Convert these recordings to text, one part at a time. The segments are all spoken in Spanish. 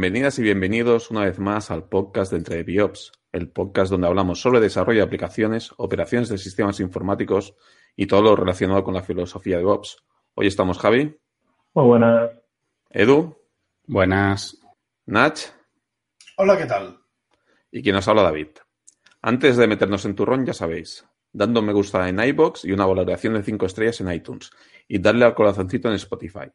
Bienvenidas y bienvenidos una vez más al podcast de Entre Biops, el podcast donde hablamos sobre desarrollo de aplicaciones, operaciones de sistemas informáticos y todo lo relacionado con la filosofía de Ops. Hoy estamos Javi. Muy buenas. Edu. Buenas. Nach. Hola, ¿qué tal? Y quien nos habla David. Antes de meternos en turrón, ya sabéis, dando me gusta en iBox y una valoración de 5 estrellas en iTunes y darle al corazoncito en Spotify.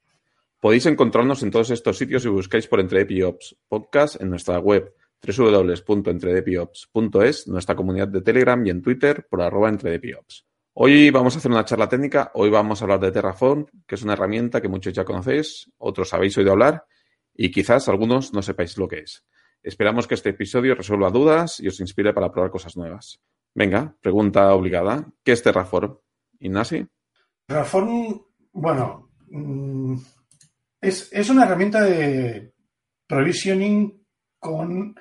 Podéis encontrarnos en todos estos sitios si buscáis por Entredepiops Podcast en nuestra web www.entredepiops.es, nuestra comunidad de Telegram y en Twitter por arroba entredepiops. Hoy vamos a hacer una charla técnica, hoy vamos a hablar de Terraform, que es una herramienta que muchos ya conocéis, otros habéis oído hablar y quizás algunos no sepáis lo que es. Esperamos que este episodio resuelva dudas y os inspire para probar cosas nuevas. Venga, pregunta obligada. ¿Qué es Terraform? Ignasi. Terraform, bueno, mm, es, una herramienta de provisioning con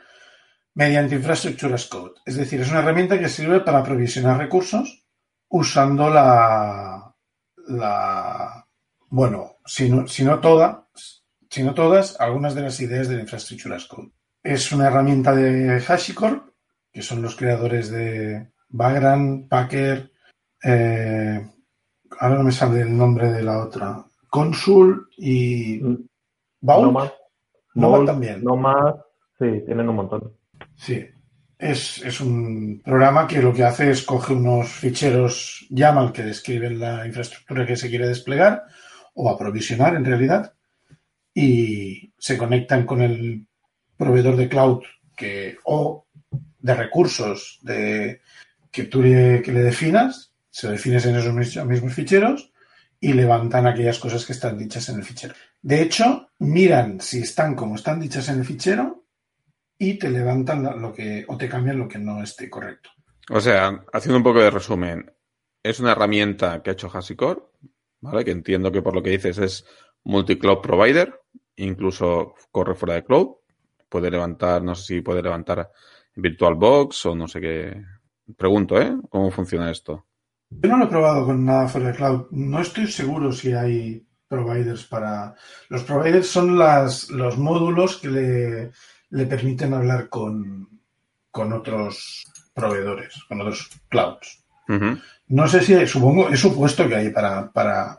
mediante infraestructura as code. Es decir, es una herramienta que sirve para provisionar recursos usando la, la bueno, si no, todas, todas, algunas de las ideas de la infraestructura code. Es una herramienta de HashiCorp, que son los creadores de Vagrant, Packer, eh, ahora no me sale el nombre de la otra, Consul y Vault. Nomad. Nomad Vault, también. Nomad, sí, tienen un montón. Sí. Es, es un programa que lo que hace es coge unos ficheros YAML que describen la infraestructura que se quiere desplegar o aprovisionar en realidad y se conectan con el proveedor de cloud que, o de recursos de, que tú le, que le definas, se defines en esos mis- mismos ficheros y levantan aquellas cosas que están dichas en el fichero. De hecho, miran si están como están dichas en el fichero y te levantan lo que o te cambian lo que no esté correcto. O sea, haciendo un poco de resumen, es una herramienta que ha hecho HashiCorp, ¿vale? Que entiendo que por lo que dices es multi-cloud provider, incluso corre fuera de cloud, puede levantar, no sé si puede levantar VirtualBox o no sé qué. Pregunto, ¿eh? ¿Cómo funciona esto? Yo no lo he probado con nada fuera de cloud. No estoy seguro si hay providers para. Los providers son las, los módulos que le, le permiten hablar con, con otros proveedores, con otros clouds. No sé si hay, supongo, he supuesto que hay para, para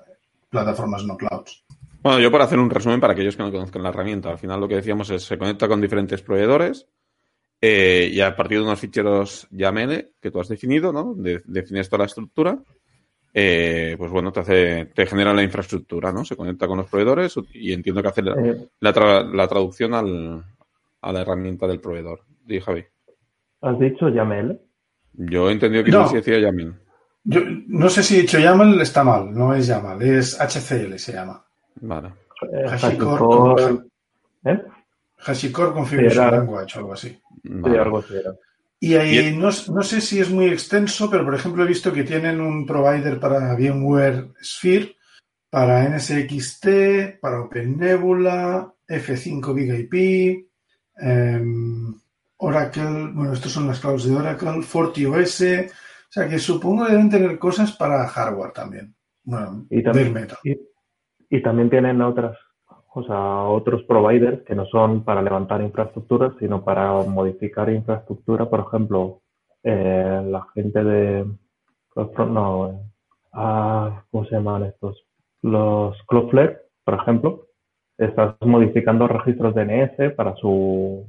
plataformas no clouds. Bueno, yo por hacer un resumen para aquellos que no conozcan la herramienta, al final lo que decíamos es se conecta con diferentes proveedores eh, y a partir de unos ficheros YAML que tú has definido, ¿no? De- defines toda la estructura, eh, pues bueno, te hace, te genera la infraestructura, ¿no? Se conecta con los proveedores y entiendo que hace la, Eh, la tra- la traducción al, a la herramienta del proveedor. Di, Javi. ¿Has dicho YAML? Yo he entendido que No. no. se decía YAML. Yo no sé si he dicho YAML, está mal, no es YAML, es HCL se llama. Vale. Eh, HashiCorp, HashiCorp, ¿eh? HashiCorp Configuration Language o algo así. Sí, vale. algo así era. Y ahí Y- no, no sé si es muy extenso, pero por ejemplo he visto que tienen un provider para VMware Sphere, para NSXT, para OpenNebula, F5 Big IP, em, Oracle, bueno, estos son las clouds de Oracle, FortiOS, o sea que supongo que deben tener cosas para hardware también. Bueno, Y también, y también tienen otras, o sea, otros providers que no son para levantar infraestructuras, sino para modificar infraestructura. Por ejemplo, eh, la gente de, no, eh, ¿cómo se llaman estos? Los Cloudflare, por ejemplo, estás modificando registros DNS para su,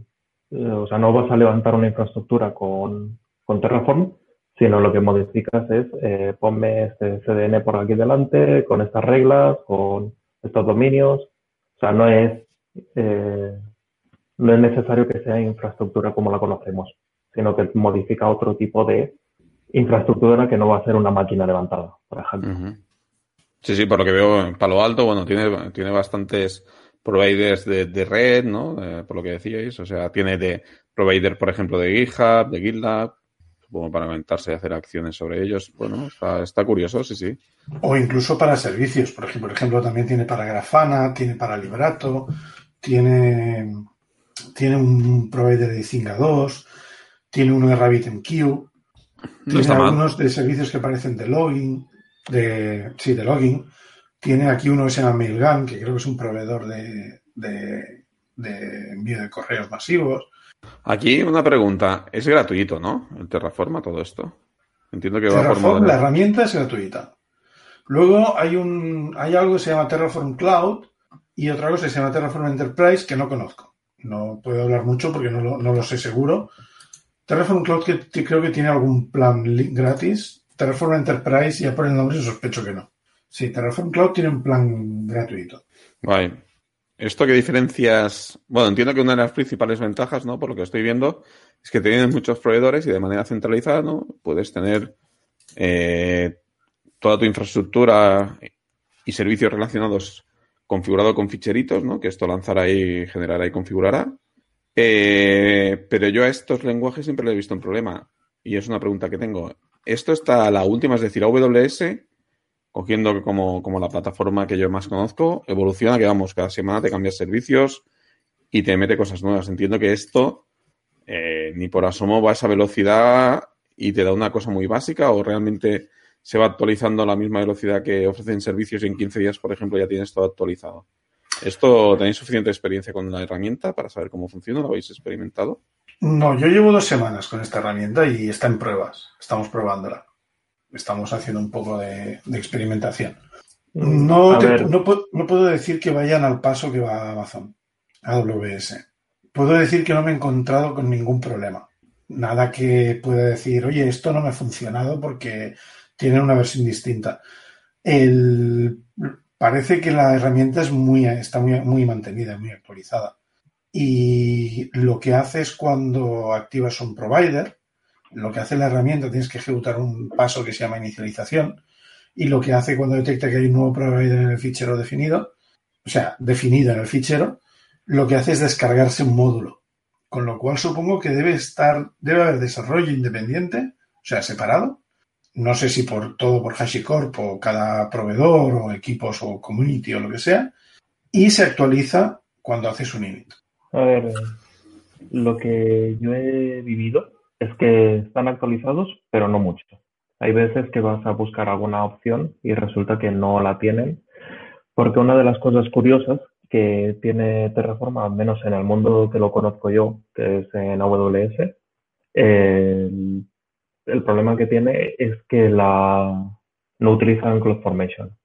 eh, o sea, no vas a levantar una infraestructura con, con Terraform, sino lo que modificas es eh, ponme este CDN por aquí delante, con estas reglas, con estos dominios. O sea, no es, eh, no es necesario que sea infraestructura como la conocemos, sino que modifica otro tipo de infraestructura que no va a ser una máquina levantada, por ejemplo. Sí, sí, por lo que veo en Palo Alto, bueno, tiene, tiene bastantes providers de, de red, ¿no? Eh, por lo que decíais. O sea, tiene de provider, por ejemplo, de GitHub, de GitLab, supongo para aumentarse y hacer acciones sobre ellos. Bueno, está, está curioso, sí, sí. O incluso para servicios. Por ejemplo, por ejemplo, también tiene para Grafana, tiene para Librato, tiene, tiene un provider de Zinga 2, tiene uno de RabbitMQ, No tiene mal. algunos de servicios que parecen de login, de, sí, de login. Tiene aquí uno que se llama Mailgun, que creo que es un proveedor de, de, de envío de correos masivos. Aquí una pregunta. Es gratuito, ¿no? El Terraforma, todo esto. Entiendo que va Terraform, por modelo- la herramienta es gratuita. Luego hay un hay algo que se llama Terraform Cloud y otra cosa que se llama Terraform Enterprise que no conozco. No puedo hablar mucho porque no lo, no lo sé seguro. Terraform Cloud que, creo que tiene algún plan gratis. Terraform Enterprise, ya por el nombre sospecho que no. Sí, Terraform Cloud tiene un plan gratuito. Vale. ¿Esto qué diferencias? Bueno, entiendo que una de las principales ventajas, ¿no? Por lo que estoy viendo, es que tienes muchos proveedores y de manera centralizada, ¿no? Puedes tener eh, toda tu infraestructura y servicios relacionados configurado con ficheritos, ¿no? Que esto lanzará y generará y configurará. Eh, pero yo a estos lenguajes siempre le he visto un problema. Y es una pregunta que tengo. Esto está la última, es decir, AWS, cogiendo como, como la plataforma que yo más conozco, evoluciona, que vamos, cada semana te cambias servicios y te mete cosas nuevas. Entiendo que esto eh, ni por asomo va a esa velocidad y te da una cosa muy básica o realmente se va actualizando a la misma velocidad que ofrecen servicios y en 15 días, por ejemplo, ya tienes todo actualizado. ¿Esto tenéis suficiente experiencia con la herramienta para saber cómo funciona? ¿Lo habéis experimentado? No, yo llevo dos semanas con esta herramienta y está en pruebas. Estamos probándola. Estamos haciendo un poco de, de experimentación. No, A te- ver. no, no puedo decir que vayan al paso que va Amazon, AWS. Puedo decir que no me he encontrado con ningún problema. Nada que pueda decir, oye, esto no me ha funcionado porque tiene una versión distinta. El- parece que la herramienta es muy, está muy, muy mantenida, muy actualizada. Y lo que hace es cuando activas un provider, lo que hace la herramienta, tienes que ejecutar un paso que se llama inicialización, y lo que hace cuando detecta que hay un nuevo provider en el fichero definido, o sea, definido en el fichero, lo que hace es descargarse un módulo. Con lo cual supongo que debe estar, debe haber desarrollo independiente, o sea, separado. No sé si por todo por HashiCorp o cada proveedor o equipos o community o lo que sea. Y se actualiza cuando haces un init. A ver, lo que yo he vivido es que están actualizados, pero no mucho. Hay veces que vas a buscar alguna opción y resulta que no la tienen, porque una de las cosas curiosas que tiene Terraform, al menos en el mundo que lo conozco yo, que es en AWS, el, el problema que tiene es que la, no utilizan CloudFormation.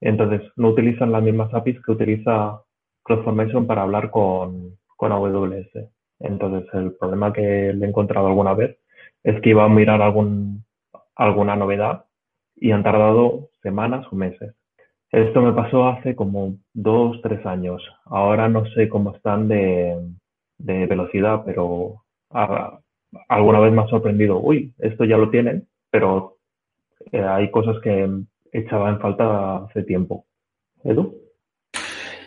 Entonces, no utilizan las mismas APIs que utiliza CloudFormation para hablar con, con AWS. Entonces, el problema que le he encontrado alguna vez es que iba a mirar algún, alguna novedad y han tardado semanas o meses. Esto me pasó hace como dos, tres años. Ahora no sé cómo están de, velocidad, pero alguna vez me ha sorprendido. Uy, esto ya lo tienen, pero eh, hay cosas que echaba en falta hace tiempo. ¿Edu?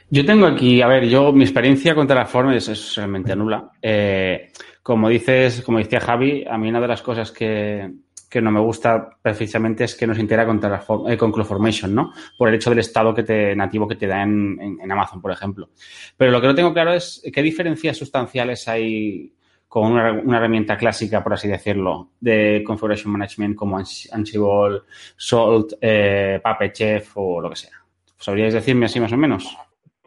Yo tengo aquí, a ver, yo mi experiencia con Terraform es, es realmente nula. Eh, como dices, como decía Javi, a mí una de las cosas que, que no me gusta precisamente es que no se integra con, Terraform, eh, con CloudFormation, ¿no? Por el hecho del estado que te, nativo que te da en, en- Amazon, por ejemplo. Pero lo que no tengo claro es qué diferencias sustanciales hay con una, una herramienta clásica, por así decirlo, de Configuration Management como Ans- Ansible, Salt, eh, Puppet Chef o lo que sea. ¿Sabríais decirme así más o menos?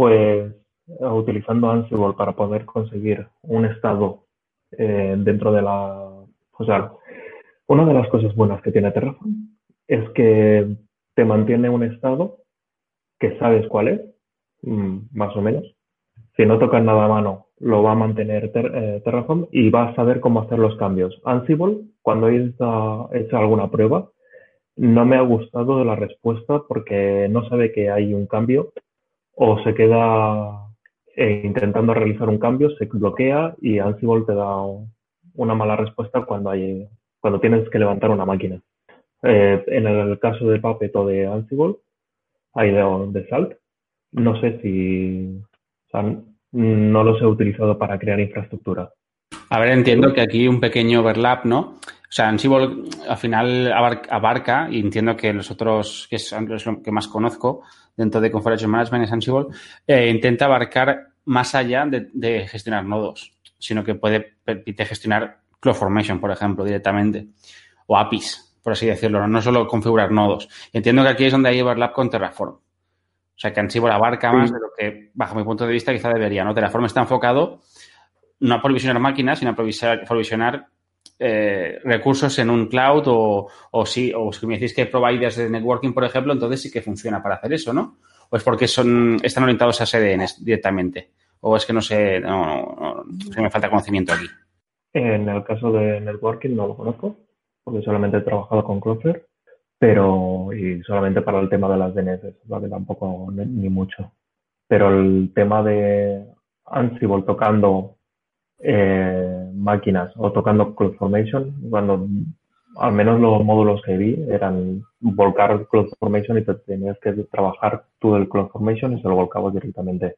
Pues utilizando Ansible para poder conseguir un estado eh, dentro de la... O sea, una de las cosas buenas que tiene Terraform es que te mantiene un estado que sabes cuál es, mm, más o menos. Si no tocas nada a mano, lo va a mantener eh, Terraform y vas a saber cómo hacer los cambios. Ansible, cuando he hecho alguna prueba, no me ha gustado la respuesta porque no sabe que hay un cambio o se queda eh, intentando realizar un cambio, se bloquea y Ansible te da una mala respuesta cuando, hay, cuando tienes que levantar una máquina. Eh, en el caso de Puppet o de Ansible, hay de, de Salt, no sé si, no los he utilizado para crear infraestructura. A ver, entiendo que aquí un pequeño overlap, ¿no? O sea, Ansible al final abar- abarca, y entiendo que los otros, que es lo que más conozco dentro de Configuration Management es Ansible, eh, intenta abarcar más allá de, de gestionar nodos, sino que puede permite gestionar CloudFormation, por ejemplo, directamente, o APIs, por así decirlo, no solo configurar nodos. Entiendo que aquí es donde hay overlap con Terraform. O sea, que Ansible abarca más de lo que, bajo mi punto de vista, quizá debería, ¿no? Terraform está enfocado no a provisionar máquinas, sino a provisionar, eh, recursos en un cloud o, o si, o si me decís que hay providers de networking, por ejemplo, entonces sí que funciona para hacer eso, ¿no? ¿O es porque son, están orientados a CDNs directamente? ¿O es que no sé, no, me falta conocimiento aquí? En el caso de networking no lo conozco, porque solamente he trabajado con Cloudflare, pero y solamente para el tema de las DNS, ¿vale? Tampoco ni mucho. Pero el tema de Ansible tocando eh, máquinas o tocando CloudFormation, cuando al menos los módulos que vi eran volcar CloudFormation y te tenías que trabajar tú el CloudFormation y se lo volcabas directamente.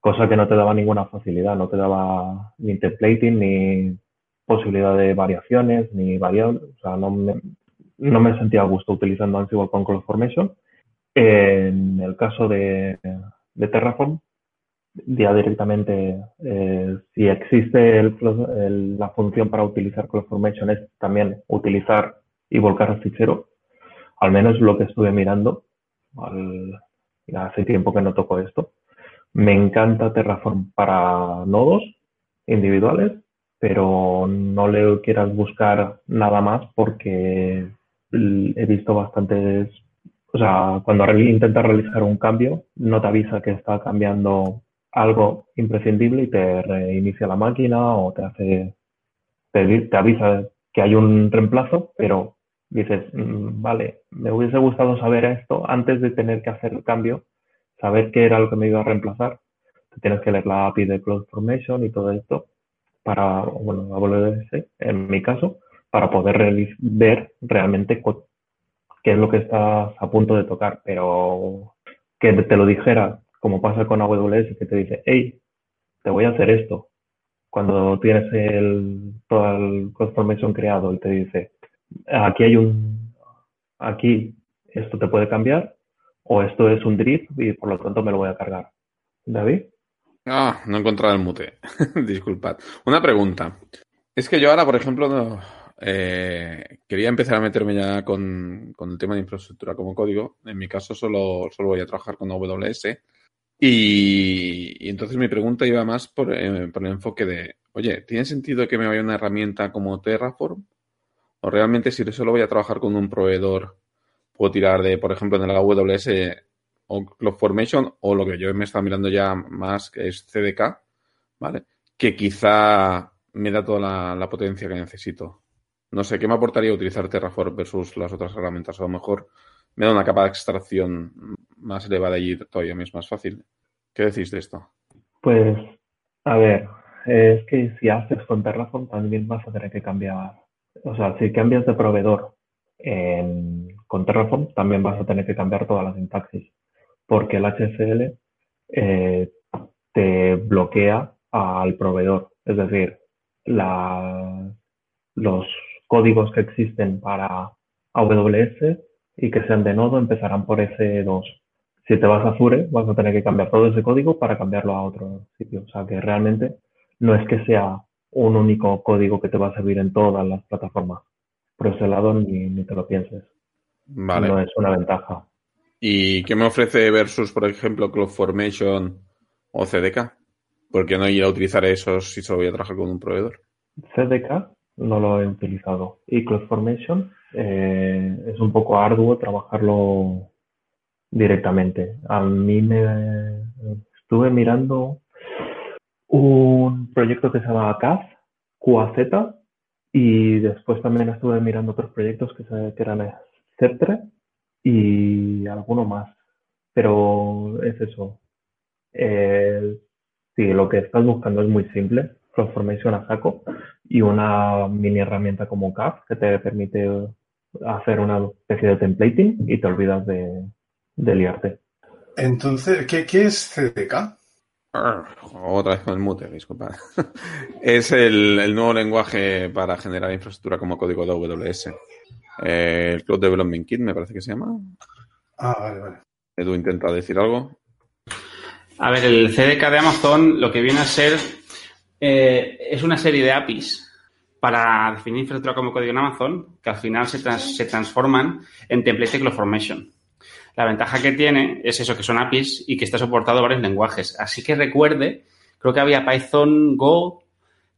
Cosa que no te daba ninguna facilidad, no te daba ni templating, ni posibilidad de variaciones, ni variables. O sea, no me, no me sentía a gusto utilizando Ansible con CloudFormation. En el caso de, de Terraform, ya directamente, eh, si existe el, la función para utilizar CloudFormation es también utilizar y volcar el fichero, al menos lo que estuve mirando, al, hace tiempo que no toco esto. Me encanta Terraform para nodos individuales, pero no le quieras buscar nada más porque he visto bastantes, o sea, cuando intentas realizar un cambio, no te avisa que está cambiando algo imprescindible y te reinicia la máquina o te hace, te, avisa que hay un reemplazo, pero dices, mm, vale, me hubiese gustado saber esto antes de tener que hacer el cambio, saber qué era lo que me iba a reemplazar. tienes que leer la API de CloudFormation y todo esto para, bueno, AWS, en mi caso, para poder ver realmente qué es lo que estás a punto de tocar, pero que te lo dijera como pasa con AWS, que te dice, hey, te voy a hacer esto. Cuando tienes el, todo el CloudFormation creado y te dice, aquí hay un, aquí esto te puede cambiar, o esto es un drift y por lo tanto me lo voy a cargar. David. Ah, no he encontrado el mute. Disculpad. Una pregunta. Es que yo ahora, por ejemplo, eh, quería empezar a meterme ya con, con, el tema de infraestructura como código. En mi caso solo, solo voy a trabajar con AWS y, entonces mi pregunta iba más por, eh, por, el enfoque de, oye, ¿tiene sentido que me vaya una herramienta como Terraform? ¿O realmente si solo voy a trabajar con un proveedor, puedo tirar de, por ejemplo, en el AWS o CloudFormation o lo que yo me estaba mirando ya más, que es CDK, ¿vale? Que quizá me da toda la, la potencia que necesito. No sé, ¿qué me aportaría utilizar Terraform versus las otras herramientas? A lo mejor me da una capa de extracción más elevada y todavía es más fácil. ¿Qué decís de esto? Pues, a ver, es que si haces con Terraform también vas a tener que cambiar. O sea, si cambias de proveedor en, con Terraform, también vas a tener que cambiar toda la sintaxis. Porque el HSL eh, te bloquea al proveedor. Es decir, los códigos que existen para AWS y que sean de nodo empezarán por S2. Si te vas a Azure, vas a tener que cambiar todo ese código para cambiarlo a otro sitio. O sea que realmente no es que sea un único código que te va a servir en todas las plataformas. Por ese lado ni, ni te lo pienses. Vale. No es una ventaja. ¿Y qué me ofrece versus, por ejemplo, CloudFormation o CDK? ¿Por qué no ir a utilizar esos si solo voy a trabajar con un proveedor? CDK no lo he utilizado. Y CloudFormation eh, es un poco arduo trabajarlo directamente. A mí me estuve mirando un proyecto que se llama CAF, QAZ, y después también estuve mirando otros proyectos que, que eran Sceptre y alguno más. Pero es eso. Eh, sí, lo que estás buscando es muy simple. Transformation a saco y una mini herramienta como CAF que te permite hacer una especie de templating y te olvidas de, liarte. Entonces, ¿qué, es CDK? Otra vez con el mute, disculpa. es el, nuevo lenguaje para generar infraestructura como código de AWS. Eh, el Cloud Development Kit me parece que se llama. Ah, vale, vale. Edu intenta decir algo. A ver, el CDK de Amazon lo que viene a ser eh, es una serie de APIs para definir infraestructura como código en Amazon que al final se, se transforman en templates de CloudFormation. La ventaja que tiene es eso, que son APIs y que está soportado varios lenguajes. Así que recuerde, creo que había Python, Go,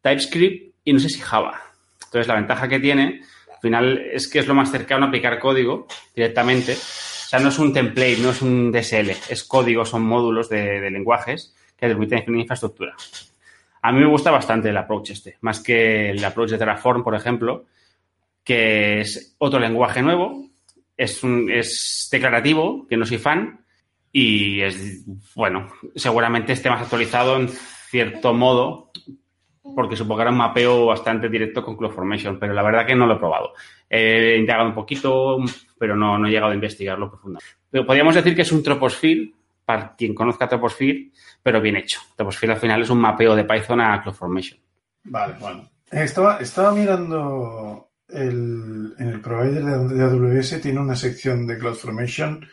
TypeScript y no sé si Java. Entonces, la ventaja que tiene, al final, es que es lo más cercano a aplicar código directamente. O sea, no es un template, no es un DSL, es código, son módulos de, lenguajes que permiten definir infraestructura. A mí me gusta bastante el approach este, más que el approach de Terraform, por ejemplo, que es otro lenguaje nuevo, es, un, es declarativo, que no soy fan, y es, bueno, seguramente esté más actualizado en cierto modo, porque supongo que era un mapeo bastante directo con CloudFormation, pero la verdad que no lo he probado. He indagado un poquito, pero no, he llegado a investigarlo profundamente. Pero podríamos decir que es un Troposphere, para quien conozca Troposphere, pero bien hecho. Troposphere al final es un mapeo de Python a CloudFormation. Vale, bueno. Estaba, estaba mirando el, en el provider de AWS, tiene una sección de CloudFormation.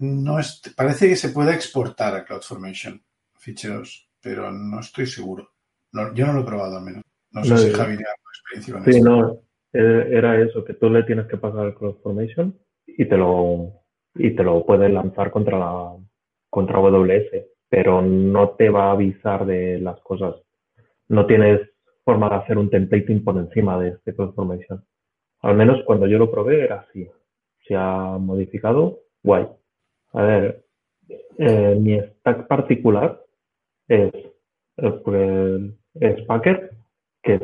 No es, parece que se puede exportar a CloudFormation ficheros, pero no estoy seguro yo no lo he probado al menos. No sé si Javi tiene experiencia con sí, no, eh, era eso, que tú le tienes que pasar el CloudFormation y te lo y te lo puedes lanzar contra la contra AWS, pero no te va a avisar de las cosas. No tienes forma de hacer un templating por encima de este CloudFormation. Al menos cuando yo lo probé era así. Se ha modificado, guay. A ver, eh, mi stack particular es eh, pues, es Packer, que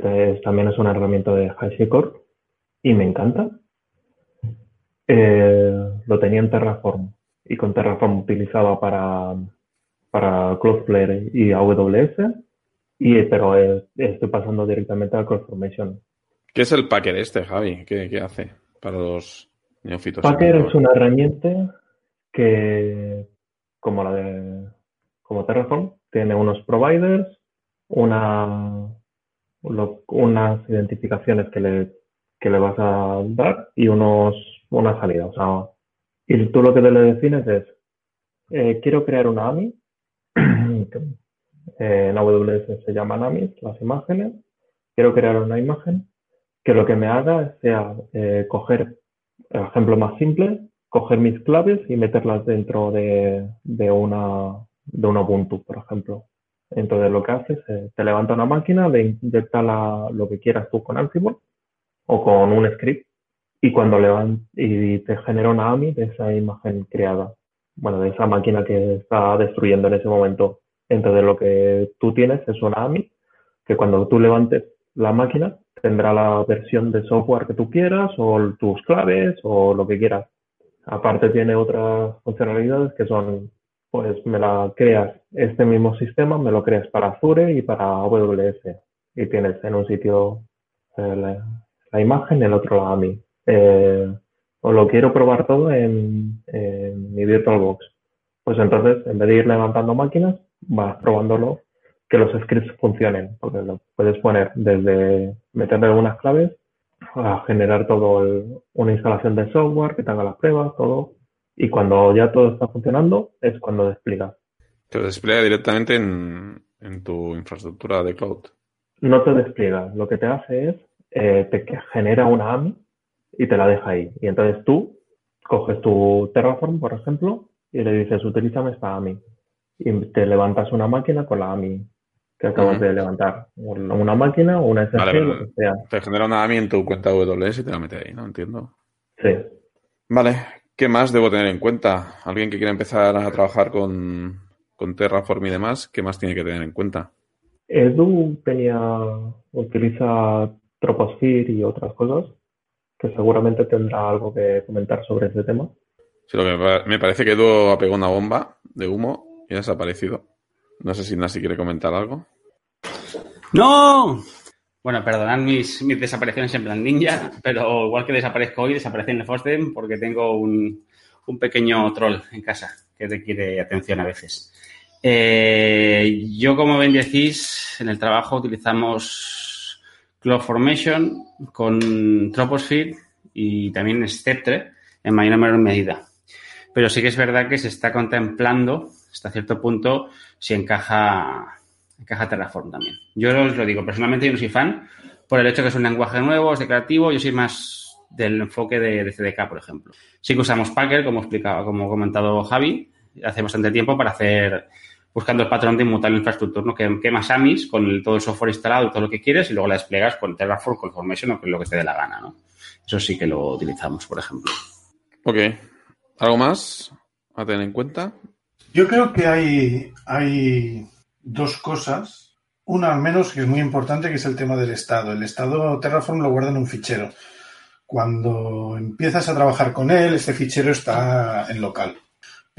también es una herramienta de HashiCorp y me encanta. Eh, lo tenía en Terraform y con Terraform utilizaba para, para Cloudflare y AWS, y, pero estoy pasando directamente a CloudFormation. ¿Qué es el Packer este, Javi? ¿Qué, hace para los neófitos? Packer es una herramienta que, como la de como Terraform, tiene unos providers una, unas identificaciones que le, que le vas a dar y unos, una salida. O sea, y tú lo que le defines es, eh, quiero crear una AMI, en AWS se llaman AMIs, las imágenes, quiero crear una imagen que lo que me haga sea eh, coger, el ejemplo más simple, coger mis claves y meterlas dentro de, de, una, de un Ubuntu, por ejemplo. Entonces lo que haces es, te levanta una máquina, le inyecta lo que quieras tú con Ansible o con un script y cuando levanta y te genera una AMI de esa imagen creada, bueno, de esa máquina que está destruyendo en ese momento. Entonces lo que tú tienes es una AMI que cuando tú levantes la máquina tendrá la versión de software que tú quieras o tus claves o lo que quieras. Aparte tiene otras funcionalidades que son pues me la creas, este mismo sistema me lo creas para Azure y para AWS. Y tienes en un sitio eh, la, imagen, en el otro la AMI. Eh, o lo quiero probar todo en, mi VirtualBox. Pues entonces, en vez de ir levantando máquinas, vas probándolo que los scripts funcionen, porque lo puedes poner desde meterle algunas claves a generar todo una instalación de software que te haga las pruebas, todo y cuando ya todo está funcionando es cuando despliega. Te lo despliega directamente en, tu infraestructura de cloud. No te despliega. Lo que te hace es, eh, te genera una AMI y te la deja ahí. Y entonces tú coges tu Terraform, por ejemplo, y le dices, utilízame esta AMI. Y te levantas una máquina con la AMI que acabas de levantar. Una máquina o una SSH, lo que sea. Te genera una AMI en tu cuenta AWS y te la mete ahí, ¿no? Entiendo. Sí. Vale, ¿Qué más debo tener en cuenta? Alguien que quiera empezar a trabajar con, Terraform y demás, ¿qué más tiene que tener en cuenta? Edu tenía, utiliza Troposphere y otras cosas, que seguramente tendrá algo que comentar sobre ese tema. Sí, lo que me parece que Edu apegó una bomba de humo y ha desaparecido. No sé si Nasi quiere comentar algo. ¡No! Bueno, perdonad mis, mis desapariciones en plan ninja, pero igual que desaparezco hoy, desaparece en el porque tengo un, un, pequeño troll en casa que requiere atención a veces. Eh, yo, como bien decís, en el trabajo utilizamos CloudFormation con Troposphere y también Steptre en mayor o menor medida. Pero sí que es verdad que se está contemplando hasta cierto punto si encaja encaja Terraform también. Yo os lo digo, personalmente yo no soy fan por el hecho de que es un lenguaje nuevo, es declarativo, yo soy más del enfoque de, CDK, por ejemplo. Sí que usamos Packer, como explicaba, como comentado Javi, hace bastante tiempo para hacer buscando el patrón de inmutar la infraestructura, ¿no? Que quemas AMIs con todo el software instalado y todo lo que quieres y luego la desplegas con Terraform, con Formation o con lo que te dé la gana, ¿no? Eso sí que lo utilizamos, por ejemplo. Ok. ¿Algo más a tener en cuenta? Yo creo que hay, hay dos cosas. Una al menos que es muy importante, que es el tema del estado. El estado Terraform lo guarda en un fichero. Cuando empiezas a trabajar con él, este fichero está en local.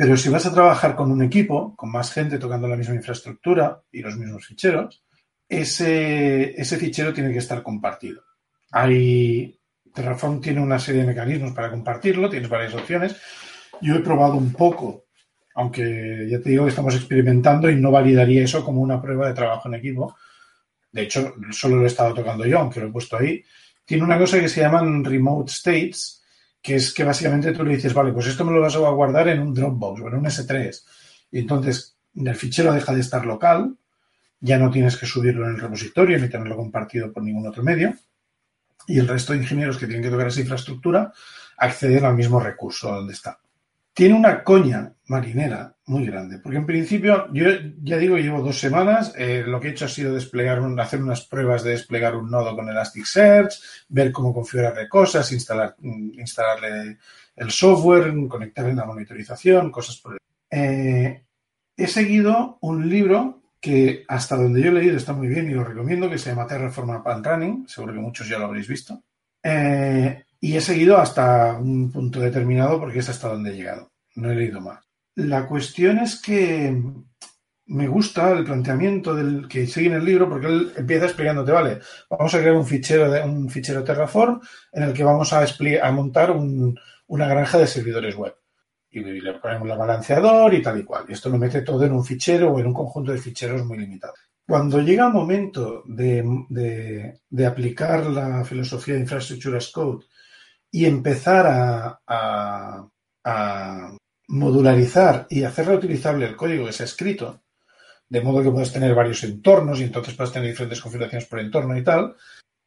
Pero si vas a trabajar con un equipo, con más gente tocando la misma infraestructura y los mismos ficheros, ese, fichero tiene que estar compartido. Hay, Terraform tiene una serie de mecanismos para compartirlo, tienes varias opciones. Yo he probado un poco, aunque ya te digo que estamos experimentando y no validaría eso como una prueba de trabajo en equipo. De hecho, solo lo he estado tocando yo, aunque lo he puesto ahí. Tiene una cosa que se llaman remote states, que es que básicamente tú le dices, vale, pues esto me lo vas a guardar en un Dropbox o en un S3. Y entonces el fichero deja de estar local, ya no tienes que subirlo en el repositorio ni tenerlo compartido por ningún otro medio. Y el resto de ingenieros que tienen que tocar esa infraestructura acceden al mismo recurso donde está tiene una coña marinera muy grande, porque en principio, yo ya digo, llevo dos semanas, eh, lo que he hecho ha sido desplegar, hacer unas pruebas de desplegar un nodo con Elasticsearch, ver cómo configurarle cosas, instalar, instalarle el software, conectarle la monitorización, cosas por el eh, He seguido un libro que hasta donde yo he leído está muy bien y lo recomiendo, que se llama Terraform Pan Running, seguro que muchos ya lo habréis visto. Eh, y he seguido hasta un punto determinado porque es hasta donde he llegado. No he leído más. La cuestión es que me gusta el planteamiento del que sigue en el libro porque él empieza explicándote, vale, vamos a crear un fichero de un fichero Terraform en el que vamos a, a montar una granja de servidores web. Y le ponemos el balanceador y tal y cual. Y esto lo mete todo en un fichero o en un conjunto de ficheros muy limitado. Cuando llega el momento de, aplicar la filosofía de Infrastructure as Code y empezar a, modularizar y hacer reutilizable el código que se ha escrito, de modo que puedas tener varios entornos y entonces puedes tener diferentes configuraciones por entorno y tal,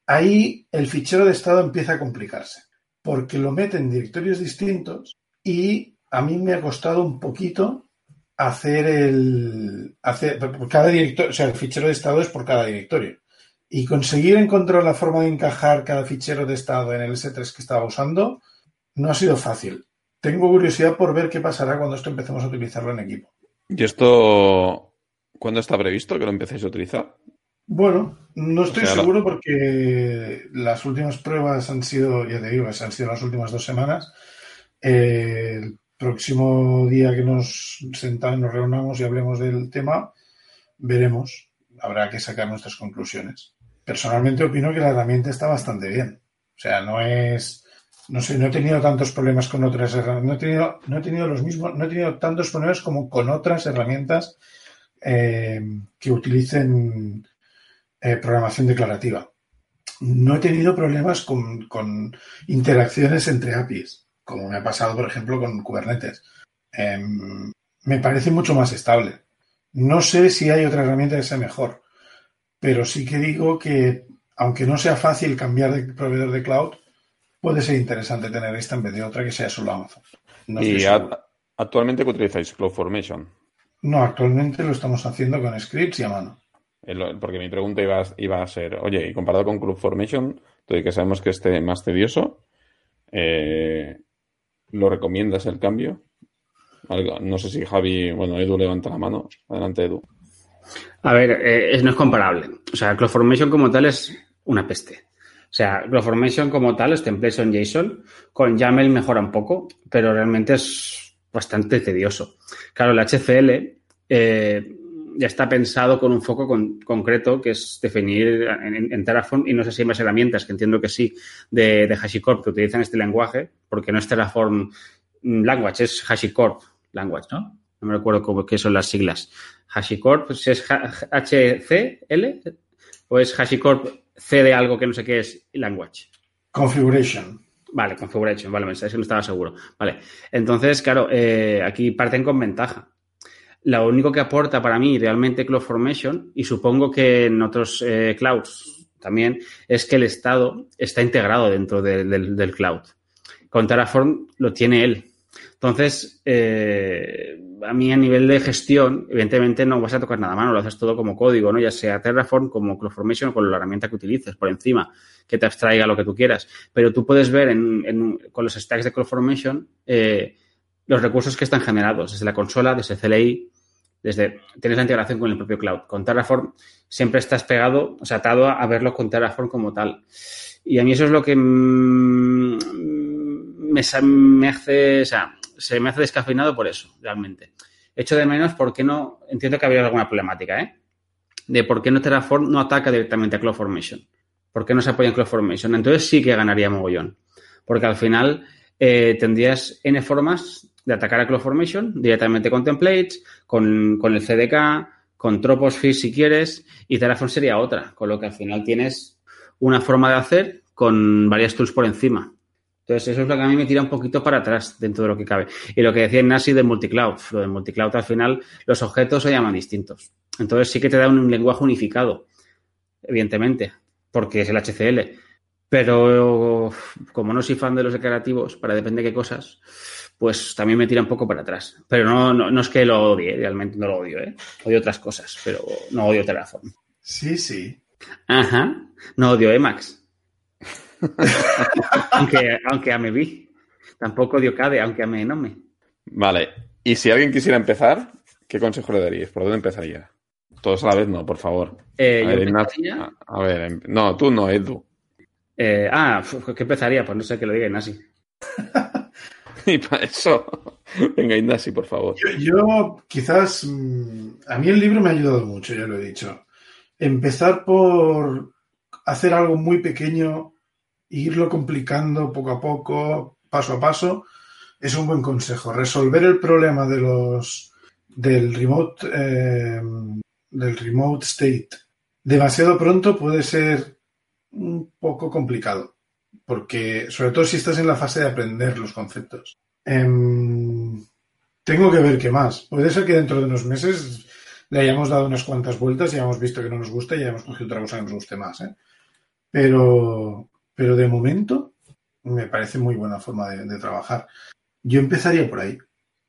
ahí el fichero de estado empieza a complicarse, porque lo mete en directorios distintos y a mí me ha costado un poquito hacer el hacer cada directorio, o sea, el fichero de estado es por cada directorio. Y conseguir encontrar la forma de encajar cada fichero de estado en el S3 que estaba usando no ha sido fácil. Tengo curiosidad por ver qué pasará cuando esto empecemos a utilizarlo en equipo. ¿Y esto cuándo está previsto que lo empecéis a utilizar? Bueno, no estoy seguro porque las últimas pruebas han sido, ya te digo, han sido las últimas dos semanas. el próximo día que nos sentamos, nos reunamos y hablemos del tema, veremos. Habrá que sacar nuestras conclusiones personalmente opino que la herramienta está bastante bien. O sea, no es, no sé, no he tenido tantos problemas con otras herramientas, no he tenido, no he tenido los mismos, no he tenido tantos problemas como con otras herramientas eh, que utilicen eh, programación declarativa. No he tenido problemas con, con, interacciones entre APIs, como me ha pasado, por ejemplo, con Kubernetes. Em, me parece mucho más estable. No sé si hay otra herramienta que sea mejor pero sí que digo que, aunque no sea fácil cambiar de proveedor de cloud, puede ser interesante tener esta en vez de otra que sea solo Amazon. ¿Y actualmente qué utilizáis? CloudFormation. No, actualmente lo estamos haciendo con scripts y a mano. Porque mi pregunta iba, iba a ser, oye, y comparado con CloudFormation, que sabemos que esté más tedioso, eh, ¿lo recomiendas el cambio? No sé si Javi, bueno, Edu levanta la mano. Adelante, Edu. A ver, eh, no es comparable. O sea, CloudFormation como tal es una peste. O sea, CloudFormation como tal es templates en JSON. Con YAML mejora un poco, pero realmente es bastante tedioso. Claro, el HCL eh, ya está pensado con un foco concreto que es definir en, Terraform y no sé si hay más herramientas, que entiendo que sí, de, HashiCorp que utilizan este lenguaje, porque no es Terraform Language, es HashiCorp Language, ¿no? No me recuerdo qué son las siglas. HashiCorp, si es HCL o es HashiCorp C de algo que no sé qué es language. Configuration. Vale, configuration, vale, es que no estaba seguro. Vale, entonces, claro, eh, aquí parten con ventaja. Lo único que aporta para mí realmente CloudFormation, y supongo que en otros eh, clouds también, es que el estado está integrado dentro del cloud. Con Terraform lo tiene él. Entonces, eh, a mí a nivel de gestión, evidentemente no vas a tocar nada más, lo haces todo como código, ¿no? Ya sea Terraform, como CloudFormation o con la herramienta que utilices por encima, que te abstraiga lo que tú quieras. Pero tú puedes ver con los stacks de CloudFormation eh, los recursos que están generados desde la consola, desde CLI, desde tienes la integración con el propio cloud. Con Terraform siempre estás pegado, o sea, atado a, verlo con Terraform como tal. Y a mí eso es lo que me, hace, o sea, se me hace descafeinado por eso, realmente. Hecho de menos porque no, entiendo que había alguna problemática, ¿eh? De por qué no Terraform no ataca directamente a CloudFormation. ¿Por qué no se apoya en CloudFormation? Entonces sí que ganaría mogollón. Porque al final eh, tendrías N formas de atacar a CloudFormation directamente con templates, con, con el CDK, con Troposphere si quieres, y Terraform sería otra. Con lo que al final tienes una forma de hacer con varias tools por encima. Entonces, eso es lo que a mí me tira un poquito para atrás dentro de lo que cabe. Y lo que decía Nasi de multicloud. Lo de multicloud, al final, los objetos se llaman distintos. Entonces, sí que te da un lenguaje unificado, evidentemente, porque es el HCL. Pero como no soy fan de los declarativos, para depende de qué cosas, pues también me tira un poco para atrás. Pero no, no, es que lo odie, realmente no lo odio, ¿eh? Odio otras cosas, pero no odio Terraform. Sí, sí. Ajá. No odio Emacs aunque, aunque ame vi. Tampoco dio cade, aunque ame no me. Vale. Y si alguien quisiera empezar, ¿qué consejo le darías? ¿Por dónde empezaría? Todos a la vez, no, por favor. Eh, a, ver, em, no, tú no, Edu. Eh, ah, ¿qué empezaría? Pues no sé que lo diga Ignasi. y para eso, venga, Ignasi, por favor. Yo, yo, quizás, mm, a mí el libro me ha ayudado mucho, ya lo he dicho. Empezar por hacer algo muy pequeño irlo complicando poco a poco, paso a paso, es un buen consejo. Resolver el problema de los del remote eh, del remote state demasiado pronto puede ser un poco complicado, porque sobre todo si estás en la fase de aprender los conceptos. Em, tengo que ver qué más. Puede ser que dentro de unos meses le hayamos dado unas cuantas vueltas y hayamos visto que no nos gusta y hayamos cogido otra cosa que nos guste más. ¿eh? Pero, pero de momento me parece muy buena forma de, trabajar. Yo empezaría por ahí.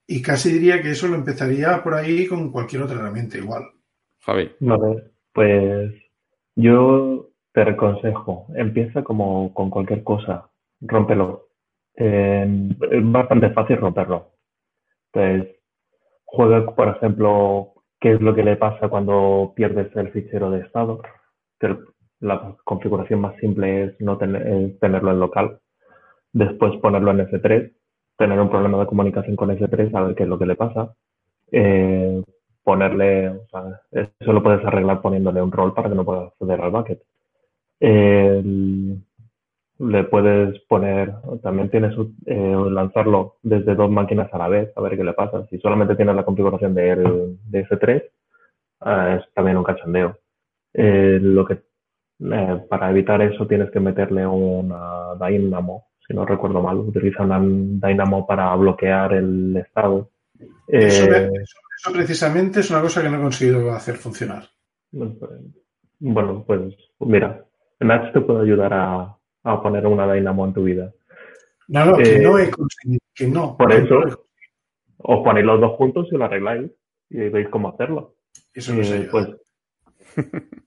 Y casi diría que eso lo empezaría por ahí con cualquier otra herramienta igual. Javi. Vale, pues yo te aconsejo, empieza como con cualquier cosa, rómpelo. es bastante fácil romperlo. Entonces, juega, por ejemplo, qué es lo que le pasa cuando pierdes el fichero de estado la configuración más simple es no tener, tenerlo en local, después ponerlo en S3, tener un problema de comunicación con S3, a ver qué es lo que le pasa, eh, ponerle, o sea, eso lo puedes arreglar poniéndole un rol para que no pueda acceder al bucket. le puedes poner, también tienes eh, lanzarlo desde dos máquinas a la vez, a ver qué le pasa. Si solamente tienes la configuración de, de S3, eh, es también un cachondeo. lo que eh, para evitar eso tienes que meterle una Dynamo, si no recuerdo mal, utiliza una Dynamo para bloquear el estado. Eso, eh, precisamente es una cosa que no he conseguido hacer funcionar. Bueno, pues mira, Natch te puede ayudar a, poner una Dynamo en tu vida. No, no, que eh, no he conseguido, que no. Por eso, os ponéis los dos juntos y lo arregláis y veis cómo hacerlo. Eso no sé. Pues,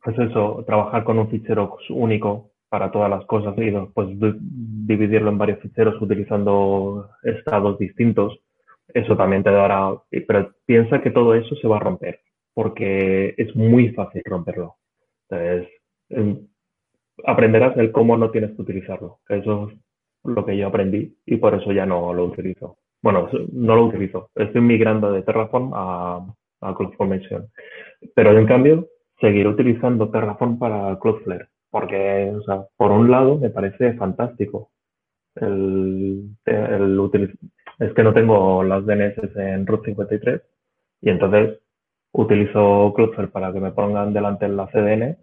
pues eso, trabajar con un fichero único para todas las cosas y después dividirlo en varios ficheros utilizando estados distintos, eso también te dará, pero piensa que todo eso se va a romper, porque es muy fácil romperlo. Entonces, em, aprenderás el cómo no tienes que utilizarlo, eso es lo que yo aprendí y por eso ya no lo utilizo. Bueno, no lo utilizo, estoy migrando de Terraform a, a CloudFormation. Pero en cambio, seguir utilizando Terraform para Cloudflare, porque, o sea, por un lado me parece fantástico. El, el es que no tengo las DNS en Route 53 y entonces utilizo Cloudflare para que me pongan delante la CDN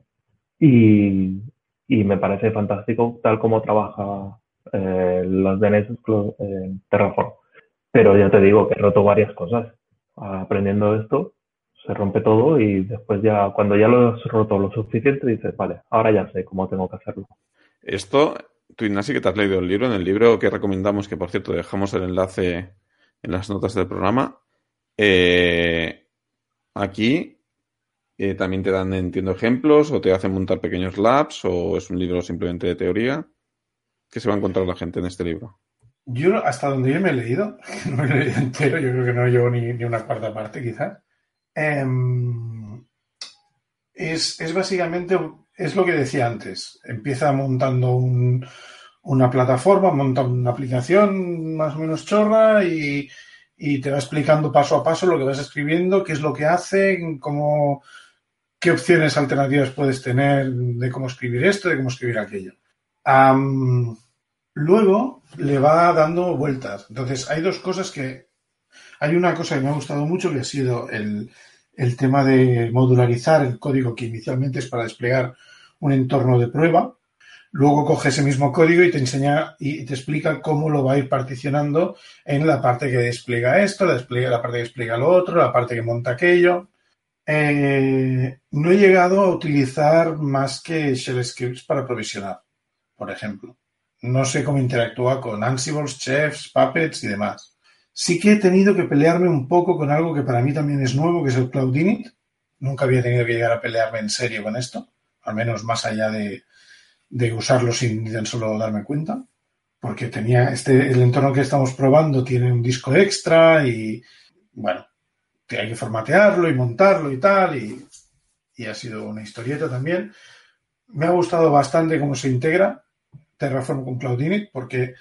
y, y me parece fantástico tal como trabaja eh, las DNS en Terraform. Pero ya te digo que he roto varias cosas aprendiendo esto se rompe todo y después ya, cuando ya lo has roto lo suficiente, dices, vale, ahora ya sé cómo tengo que hacerlo. Esto, tú Ignacio, que te has leído el libro, en el libro que recomendamos, que por cierto dejamos el enlace en las notas del programa, eh, aquí eh, también te dan, entiendo, ejemplos o te hacen montar pequeños labs o es un libro simplemente de teoría. ¿Qué se va a encontrar la gente en este libro? Yo, hasta donde yo me he leído, no me he leído entero, yo creo que no llevo ni, una cuarta parte quizás, em, es, es, básicamente, es lo que decía antes, empieza montando un, una plataforma, monta una aplicación más o menos chorra y, y, te va explicando paso a paso lo que vas escribiendo, qué es lo que hace, cómo, qué opciones alternativas puedes tener de cómo escribir esto, de cómo escribir aquello. luego le va dando vueltas. Entonces, hay dos cosas que... Hay una cosa que me ha gustado mucho que ha sido el, el tema de modularizar el código que inicialmente es para desplegar un entorno de prueba Luego coge ese mismo código y te enseña y te explica cómo lo va a ir particionando en la parte que despliega esto, la, parte que despliega lo otro, la parte que monta aquello. Eh, no he llegado a utilizar más que shell scripts para provisionar, por ejemplo. No sé cómo interactúa con Ansible, Chefs, Puppets y demás. Sí que he tenido que pelearme un poco con algo que para mí también es nuevo, que es el Cloud Init. Nunca había tenido que llegar a pelearme en serio con esto, al menos más allá de, usarlo sin tan solo darme cuenta, porque tenía este, el entorno que estamos probando tiene un disco extra y, bueno, hay que formatearlo y montarlo y tal, y, y ha sido una historieta también. Me ha gustado bastante cómo se integra Terraform con Cloudinit, porque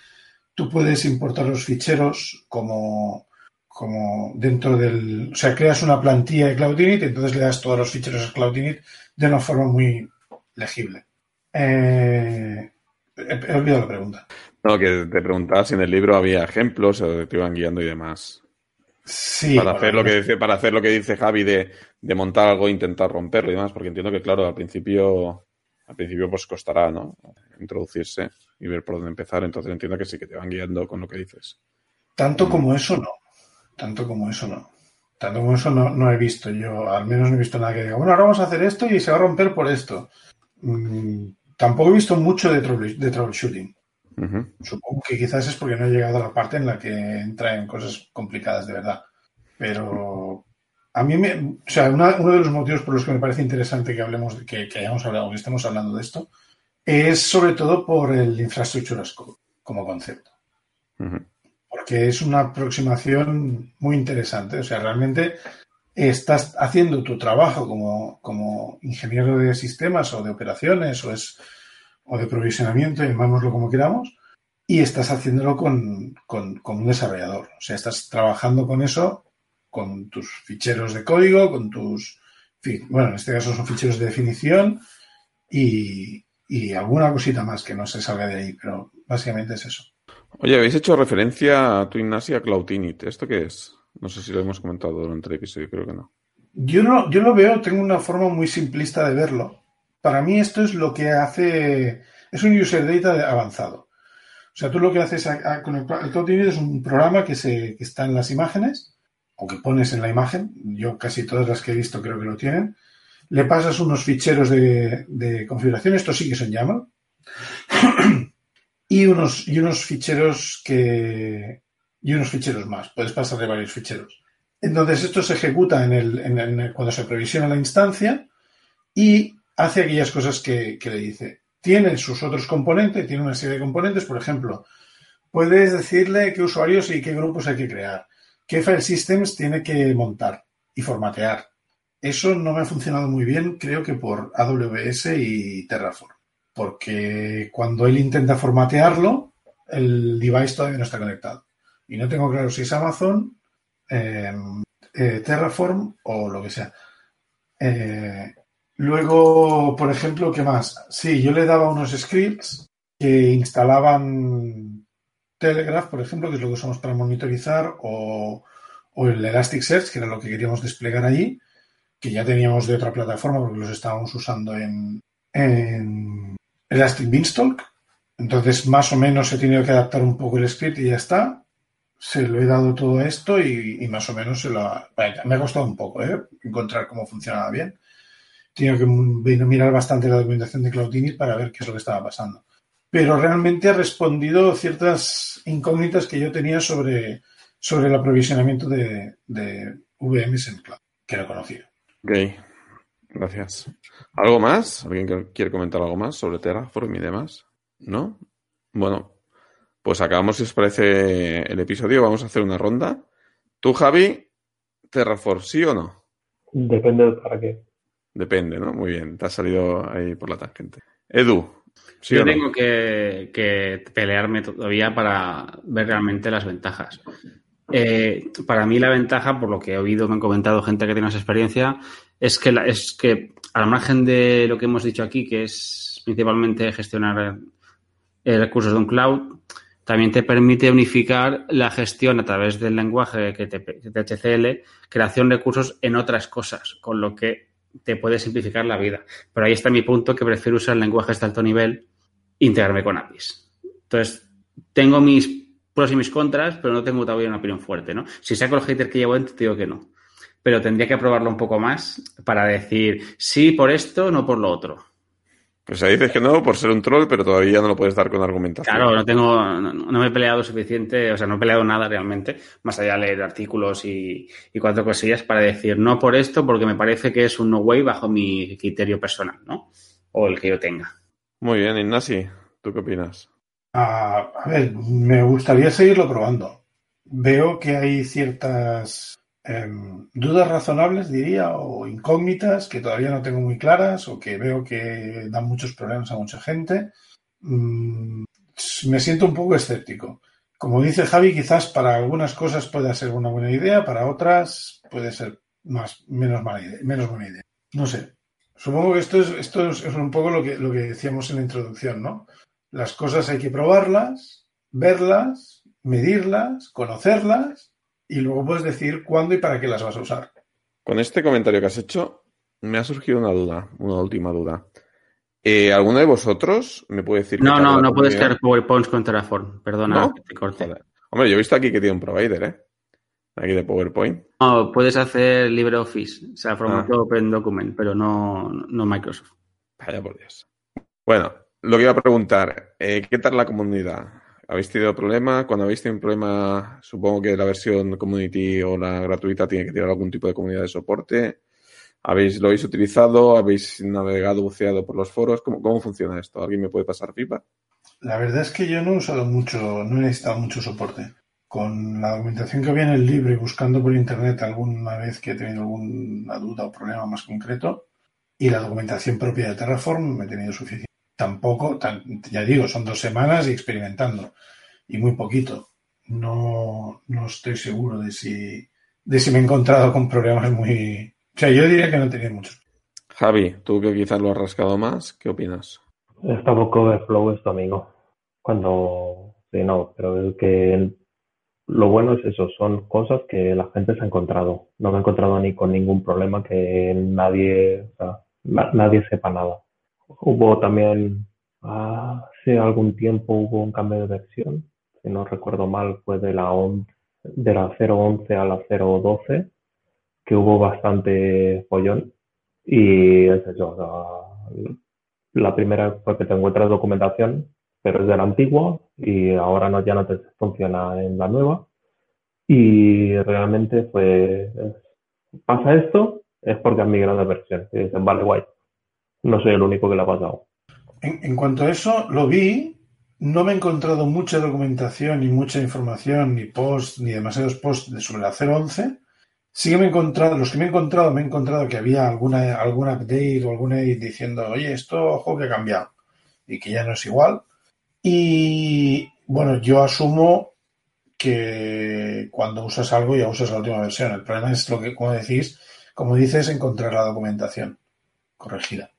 tú puedes importar los ficheros como, como dentro del... O sea, creas una plantilla de Cloudinit y entonces le das todos los ficheros a Cloudinit de una forma muy legible. Eh, he, olvidado la pregunta. No, que te preguntaba si en el libro había ejemplos o te iban guiando y demás. Sí. Para hacer, lo que dice, para hacer lo que dice Javi de, montar algo e intentar romperlo y demás, porque entiendo que, claro, al principio, al principio pues costará, ¿no? Introducirse y ver por dónde empezar. Entonces entiendo que sí que te van guiando con lo que dices. Tanto como eso no. Tanto como eso no. Tanto como eso no, no he visto. Yo al menos no he visto nada que diga, bueno, ahora vamos a hacer esto y se va a romper por esto. Mm, tampoco he visto mucho de, troubleshooting. Supongo que quizás es porque no he llegado a la parte en la que entra en cosas complicadas de verdad. Pero a mí me, o sea, uno de los motivos por los que me parece interesante que hablemos, que, que hayamos hablado, que estemos hablando de esto, es sobre todo por el infrastructure as code como concepto. Porque es una aproximación muy interesante. O sea, realmente estás haciendo tu trabajo como, como, ingeniero de sistemas o de operaciones o, es, o de provisionamiento, llamémoslo como queramos, y estás haciéndolo con, con, un desarrollador. O sea, estás trabajando con eso, con tus ficheros de código, con tus, bueno, en este caso son ficheros de definición y, y alguna cosita más que no se salga de ahí, pero básicamente es eso. Oye, habéis hecho referencia a tu Ignacia Cloudinit. ¿Esto qué es? No sé si lo hemos comentado durante el episodio, creo que no. Yo no, yo lo veo, tengo una forma muy simplista de verlo. Para mí esto es lo que hace, es un user data avanzado. O sea, tú lo que haces con el, el es un programa que, se, que está en las imágenes, o que pones en la imagen, yo casi todas las que he visto creo que lo tienen, le pasas unos ficheros de, configuración, estos sí que son YAML, y unos, ficheros que, y unos ficheros más. Puedes pasar de varios ficheros. Entonces, esto se ejecuta en el, cuando se provisiona la instancia y hace aquellas cosas que, le dice. Tiene sus otros componentes, tiene una serie de componentes, por ejemplo, puedes decirle qué usuarios y qué grupos hay que crear, qué file systems tiene que montar y formatear. Eso no me ha funcionado muy bien, creo que por AWS y Terraform, porque cuando él intenta formatearlo, el device todavía no está conectado y no tengo claro si es Amazon, em, eh, Terraform o lo que sea. Eh, luego, por ejemplo, ¿qué más? Sí, yo le daba unos scripts que instalaban Telegraph, por ejemplo, que es lo que usamos para monitorizar, o, el Elasticsearch, que era lo que queríamos desplegar allí, que ya teníamos de otra plataforma porque los estábamos usando en, en Elastic Beanstalk. Entonces, más o menos he tenido que adaptar un poco el script y ya está se lo he dado todo esto y, más o menos se lo ha, me ha costado un poco ¿eh? encontrar cómo funcionaba bien. Tengo que mirar bastante la documentación de Cloudini para ver qué es lo que estaba pasando. Pero realmente ha respondido ciertas incógnitas que yo tenía sobre, sobre el aprovisionamiento de, de VMs en cloud, que no conocía. Ok, gracias. ¿Algo más? ¿Alguien quiere comentar algo más sobre Terraform y demás? ¿No? Bueno, pues acabamos, si os parece, el episodio. Vamos a hacer una ronda. Tú, Javi, Terraform, ¿sí o no? Depende de para qué. Depende, ¿no? Muy bien, te has salido ahí por la tangente. Edu, ¿sí Yo tengo que, pelearme todavía para ver realmente las ventajas. Eh, para mí la ventaja, por lo que he oído, me han comentado gente que tiene esa experiencia, es que, es que al margen de lo que hemos dicho aquí, que es principalmente gestionar eh, recursos de un cloud, también te permite unificar la gestión a través del lenguaje que te, THCL, creación de recursos en otras cosas, con lo que te puede simplificar la vida. Pero ahí está mi punto, que prefiero usar lenguajes de alto nivel, integrarme con APIs. Entonces, tengo mis pros y mis contras, pero no tengo todavía una opinión fuerte, ¿no? Si saco el hater que llevo dentro, te digo que no. Pero tendría que probarlo un poco más para decir sí por esto, no por lo otro. O sea, dices que no por ser un troll, pero todavía no lo puedes dar con argumentación. Claro, no tengo, no, me he peleado suficiente, o sea, no he peleado nada realmente, más allá de leer artículos y, cuatro cosillas para decir no por esto, porque me parece que es un no way bajo mi criterio personal, ¿no? O el que yo tenga. Muy bien, Ignasi, ¿tú qué opinas? Ah, a ver, me gustaría seguirlo probando. Veo que hay ciertas Em, dudas razonables, diría, o incógnitas que todavía no tengo muy claras o que veo que dan muchos problemas a mucha gente. Mm, me siento un poco escéptico. Como dice Javi, quizás para algunas cosas pueda ser una buena idea, para otras puede ser más, menos, idea, menos buena idea. No sé. Supongo que esto es, esto es un poco lo que, lo que decíamos en la introducción, ¿no? Las cosas hay que probarlas, verlas, medirlas, conocerlas y luego puedes decir cuándo y para qué las vas a usar. Con este comentario que has hecho, me ha surgido una duda, una última duda. Eh, ¿Alguno de vosotros me puede decir? No, no, no puedes crear PowerPoints con Terraform. Perdona, te corte. Hombre, yo he visto aquí que tiene un provider, ¿eh? Aquí de PowerPoint. No, puedes hacer LibreOffice, o sea, formato ah. Open Document, pero no, no Microsoft. Vaya por Dios. Bueno, lo que iba a preguntar, eh, ¿qué tal la comunidad? ¿Habéis tenido problemas? Cuando habéis tenido un problema, supongo que la versión community o la gratuita tiene que tener algún tipo de comunidad de soporte. ¿Habéis, ¿Lo habéis utilizado? ¿Habéis navegado, buceado por los foros? ¿Cómo, cómo funciona esto? ¿Alguien me puede pasar pipa? La verdad es que yo no he usado mucho, no he necesitado mucho soporte. Con la documentación que había en el libro y buscando por internet alguna vez que he tenido alguna duda o problema más concreto, y la documentación propia de Terraform me he tenido suficiente tampoco, ya digo, son dos semanas y experimentando y muy poquito. No, no estoy seguro de si, de si me he encontrado con problemas muy... O sea, yo diría que no tenía muchos. Javi, tú que quizás lo has rascado más, ¿qué opinas? Está un poco de flow esto, amigo. Cuando... Sí, no, pero es que lo bueno es eso, son cosas que la gente se ha encontrado. No me he encontrado ni con ningún problema que nadie, o sea, nadie sepa nada. Hubo también, hace algún tiempo hubo un cambio de versión, si no recuerdo mal, fue de la, de la 0.11 a la 0.12, que hubo bastante follón. Y es eso, la primera fue que te encuentras documentación, pero es de la antigua y ahora no, ya no te funciona en la nueva. Y realmente fue, pasa esto, es porque han migrado de versión. Y dicen, vale, guay, no soy el único que le ha pasado. En, cuanto a eso, lo vi. No me he encontrado mucha documentación, ni mucha información, ni post, ni demasiados posts sobre la 011. Sí que me he encontrado, los que me he encontrado, me he encontrado que había alguna, alguna update o alguna diciendo, oye, esto, ojo, que ha cambiado. Y que ya no es igual. Y bueno, yo asumo que cuando usas algo ya usas la última versión. El problema es lo que, como decís, como dices, encontrar la documentación corregida.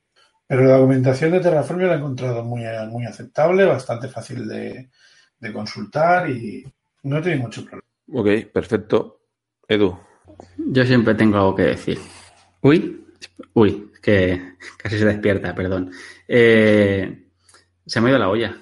Pero la documentación de Terraform yo la he encontrado muy, muy aceptable, bastante fácil de, consultar y no tiene mucho problema. Ok, perfecto. Edu. Yo siempre tengo algo que decir. Uy, uy, que casi se despierta, perdón. Eh, se me ha ido la olla.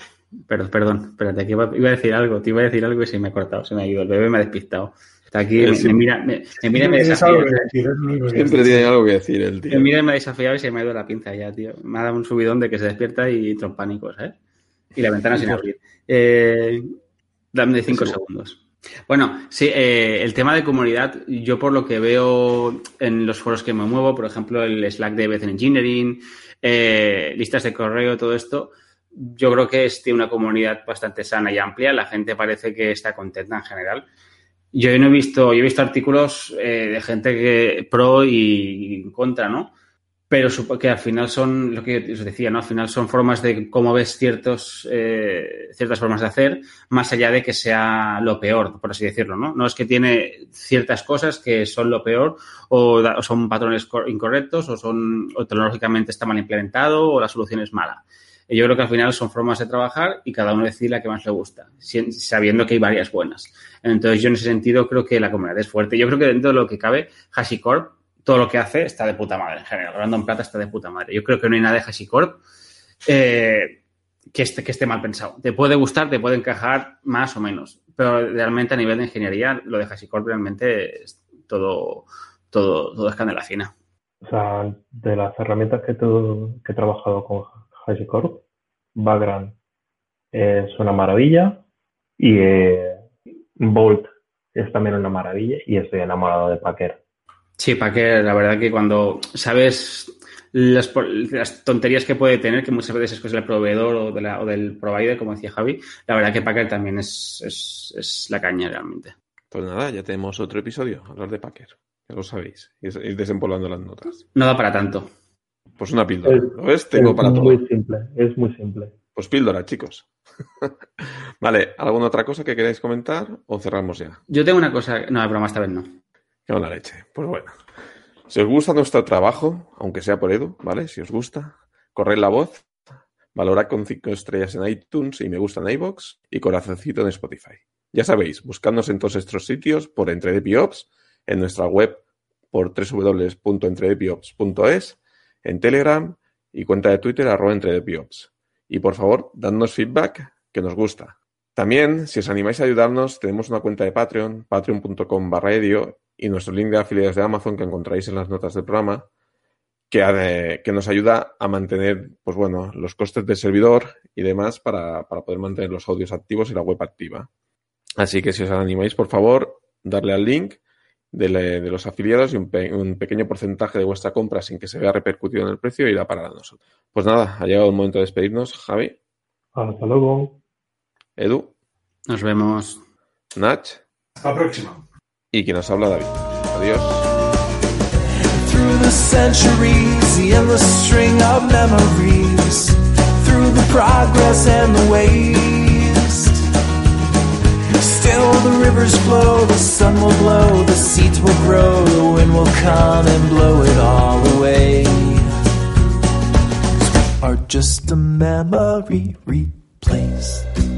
Perdón, perdón, espérate, que iba, iba, a decir algo, te iba a decir algo y se me ha cortado, se me ha ido. El bebé me ha despistado. Está aquí, me, me, mira, me, me mira y me desafía. Siempre tiene algo que decir el tío. Me mira y me ha desafiado y se me ha ido la pinza ya, tío. Me ha dado un subidón de que se despierta y entra en pánico, ¿sabes? Y la ventana sin abrir. Eh, dame cinco segundos. Bueno, sí, eh, el tema de comunidad, yo por lo que veo en los foros que me muevo, por ejemplo, el Slack de Beth Engineering, eh, listas de correo, todo esto, yo creo que es tiene una comunidad bastante sana y amplia. La gente parece que está contenta en general. Yo no he visto, yo he visto artículos eh, de gente que pro y contra, ¿no? Pero que al final son, lo que os decía, ¿no? Al final son formas de cómo ves ciertos, eh, ciertas formas de hacer, más allá de que sea lo peor, por así decirlo, ¿no? No es que tiene ciertas cosas que son lo peor, o, o son patrones incorrectos, o son, o tecnológicamente está mal implementado, o la solución es mala. Yo creo que al final son formas de trabajar y cada uno decide la que más le gusta, sabiendo que hay varias buenas. Entonces, yo en ese sentido creo que la comunidad es fuerte. Yo creo que dentro de lo que cabe, HashiCorp, todo lo que hace está de puta madre en general. Random Plata está de puta madre. Yo creo que no hay nada de HashiCorp eh, que, esté, que esté mal pensado. Te puede gustar, te puede encajar más o menos, pero realmente a nivel de ingeniería, lo de HashiCorp realmente es todo, todo, todo es candela fina. O sea, de las herramientas que, tú, que he trabajado con HashiCorp, Vagrant es una maravilla y eh, Bolt es también una maravilla y estoy enamorado de Packer. Sí, Packer, la verdad que cuando sabes las, las, tonterías que puede tener, que muchas veces es cosa del proveedor o, de la, o, del provider, como decía Javi, la verdad que Packer también es, es, es, la caña realmente. Pues nada, ya tenemos otro episodio, hablar de Packer, ya lo sabéis, ir desempolvando las notas. No da para tanto. Pues una píldora. ¿Lo ves? Tengo es para todo. muy simple, es muy simple. Pues píldora, chicos. vale, ¿alguna otra cosa que queráis comentar o cerramos ya? Yo tengo una cosa. No, broma, esta vez no. Qué la leche. Pues bueno. Si os gusta nuestro trabajo, aunque sea por Edu, ¿vale? Si os gusta, corred la voz, valorad con 5 estrellas en iTunes y me gusta en iBox y corazoncito en Spotify. Ya sabéis, buscadnos en todos estos sitios por EntredePiops, en nuestra web por www.entredepiops.es en Telegram y cuenta de Twitter arroba entredepiops. Y por favor, dadnos feedback que nos gusta. También, si os animáis a ayudarnos, tenemos una cuenta de Patreon, patreon.com barra y nuestro link de afiliados de Amazon que encontráis en las notas del programa, que, que nos ayuda a mantener, pues bueno, los costes del servidor y demás para, para poder mantener los audios activos y la web activa. Así que si os animáis, por favor, darle al link de, le, de los afiliados y un, pe un, pequeño porcentaje de vuestra compra sin que se vea repercutido en el precio irá para nosotros. Pues nada, ha llegado el momento de despedirnos. Javi. Hasta luego. Edu. Nos vemos. Nach. Hasta la próxima. Y quien nos habla, David. Adiós. Through the centuries, the endless string of memories, through the progress and the waste. Still the rivers flow, the sun will blow, the seeds will grow, the wind will come and blow it all away. Cause we Are just a memory replaced.